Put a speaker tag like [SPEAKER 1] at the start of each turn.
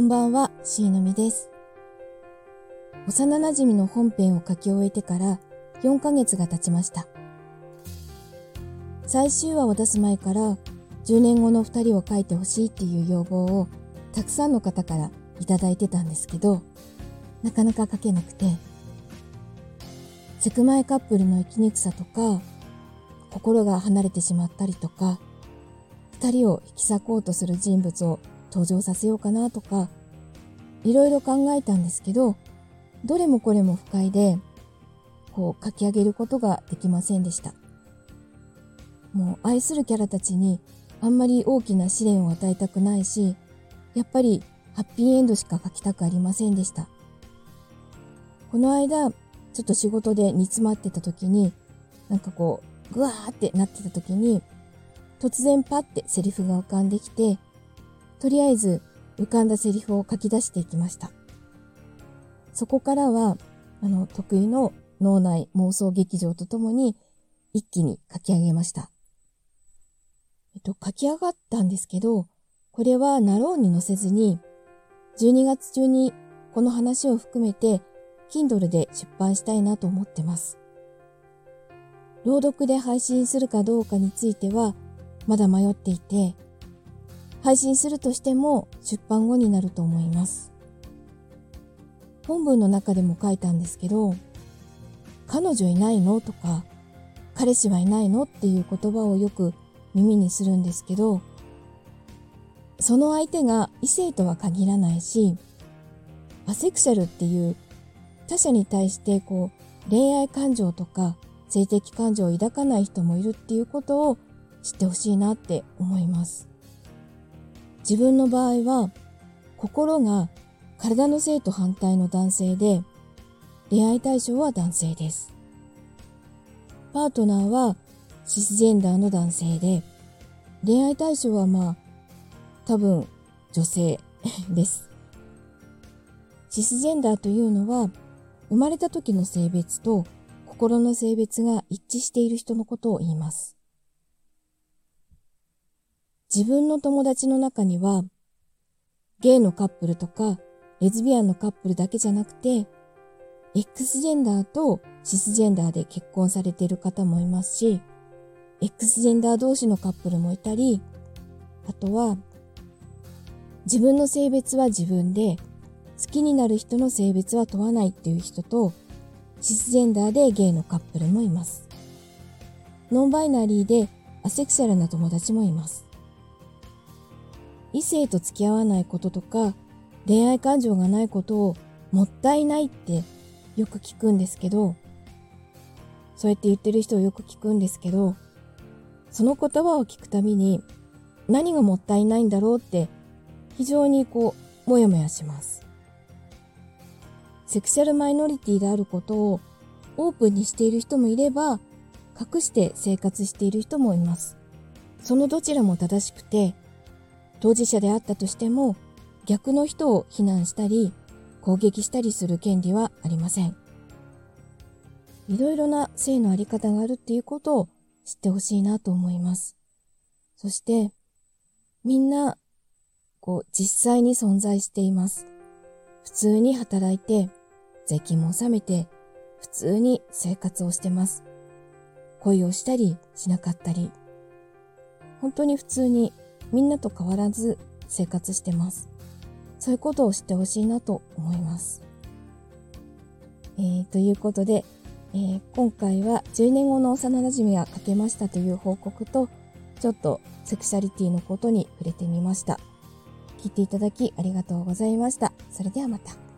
[SPEAKER 1] こんばんは、しーのみです。幼馴染の本編を書き終えてから4ヶ月が経ちました。最終話を出す前から10年後の2人を書いてほしいっていう要望をたくさんの方からいただいてたんですけど、なかなか書けなくて、セクマイカップルの生きにくさとか、心が離れてしまったりとか、二人を引き裂こうとする人物を登場させようかなとか、いろいろ考えたんですけど、どれもこれも不快で、こう書き上げることができませんでした。もう愛するキャラたちにあんまり大きな試練を与えたくないし、やっぱりハッピーエンドしか書きたくありませんでした。この間、ちょっと仕事で煮詰まってた時に、なんかこう、ぐわーってなってた時に、突然パッてセリフが浮かんできて、とりあえず浮かんだセリフを書き出していきました。そこからは、あの、得意の脳内妄想劇場とともに一気に書き上げました。えっと、書き上がったんですけど、これはナローに載せずに、12月中にこの話を含めて Kindle で出版したいなと思ってます。朗読で配信するかどうかについてはまだ迷っていて、配信するとしても出版後になると思います。本文の中でも書いたんですけど、彼女いないの？とか、彼氏はいないの？っていう言葉をよく耳にするんですけど、その相手が異性とは限らないし、アセクシャルっていう他者に対してこう恋愛感情とか性的感情を抱かない人もいるっていうことを知ってほしいなって思います。自分の場合は心が体の性と反対の男性で恋愛対象は男性です。パートナーはシスジェンダーの男性で恋愛対象はまあ多分女性 です。シスジェンダーというのは生まれた時の性別と心の性別が一致している人のことを言います。自分の友達の中には、ゲイのカップルとか、レズビアンのカップルだけじゃなくて、X ジェンダーとシスジェンダーで結婚されている方もいますし、X ジェンダー同士のカップルもいたり、あとは、自分の性別は自分で、好きになる人の性別は問わないっていう人と、シスジェンダーでゲイのカップルもいます。ノンバイナリーでアセクシャルな友達もいます。異性と付き合わないこととか、恋愛感情がないことをもったいないってよく聞くんですけど、そうやって言ってる人をよく聞くんですけど、その言葉を聞くたびに何がもったいないんだろうって非常にこう、もやもやします。セクシャルマイノリティであることをオープンにしている人もいれば、隠して生活している人もいます。そのどちらも正しくて、当事者であったとしても逆の人を非難したり攻撃したりする権利はありません。いろいろな性のあり方があるっていうことを知ってほしいなと思います。そして、みんな、こう、実際に存在しています。普通に働いて、税金も納めて、普通に生活をしてます。恋をしたりしなかったり、本当に普通にみんなと変わらず生活してます。そういうことを知ってほしいなと思います。えー、ということで、えー、今回は10年後の幼なじみが書けましたという報告と、ちょっとセクシャリティのことに触れてみました。聞いていただきありがとうございました。それではまた。